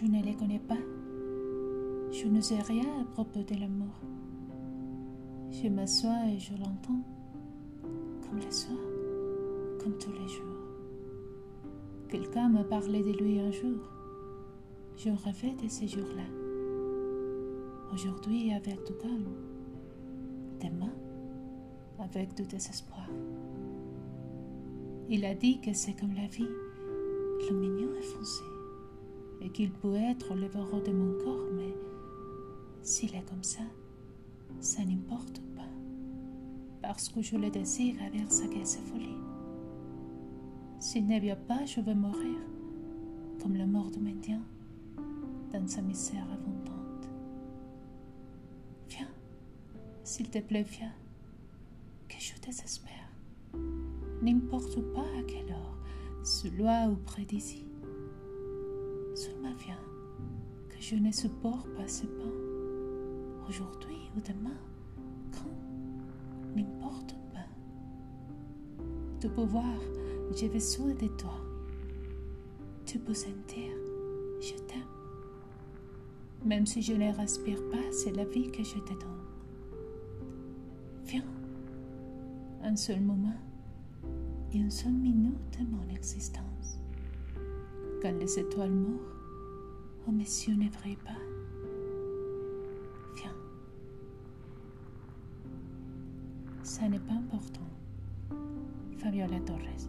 Je ne les connais pas. Je ne sais rien à propos de l'amour. Je m'assois et je l'entends, comme le soir, comme tous les jours. Quelqu'un m'a parlé de lui un jour. Je rêvais de ces jours-là. Aujourd'hui avec du calme. Demain avec du désespoir. Il a dit que c'est comme la vie, le mignon est foncé, et qu'il peut être le verrou de mon corps, mais s'il est comme ça, ça n'importe pas, parce que je le désire avec sa gaze folie. S'il ne vient pas, je vais mourir, comme la mort du Médien, dans sa misère abondante. Viens, s'il te plaît, viens, que je désespère. N'importe pas à quelle heure, sous loi ou d'ici. Que je ne supporte pas ce pain, aujourd'hui ou demain, quand, n'importe pas. De pouvoir, j'ai besoin de toi. Tu peux sentir, je t'aime. Même si je ne respire pas, c'est la vie que je te donne. Viens, un seul moment et une seule minute de mon existence. Quand les étoiles mourent, oh messieurs ne brillent pas. Viens. Ça n'est pas important. Fabiola Torres.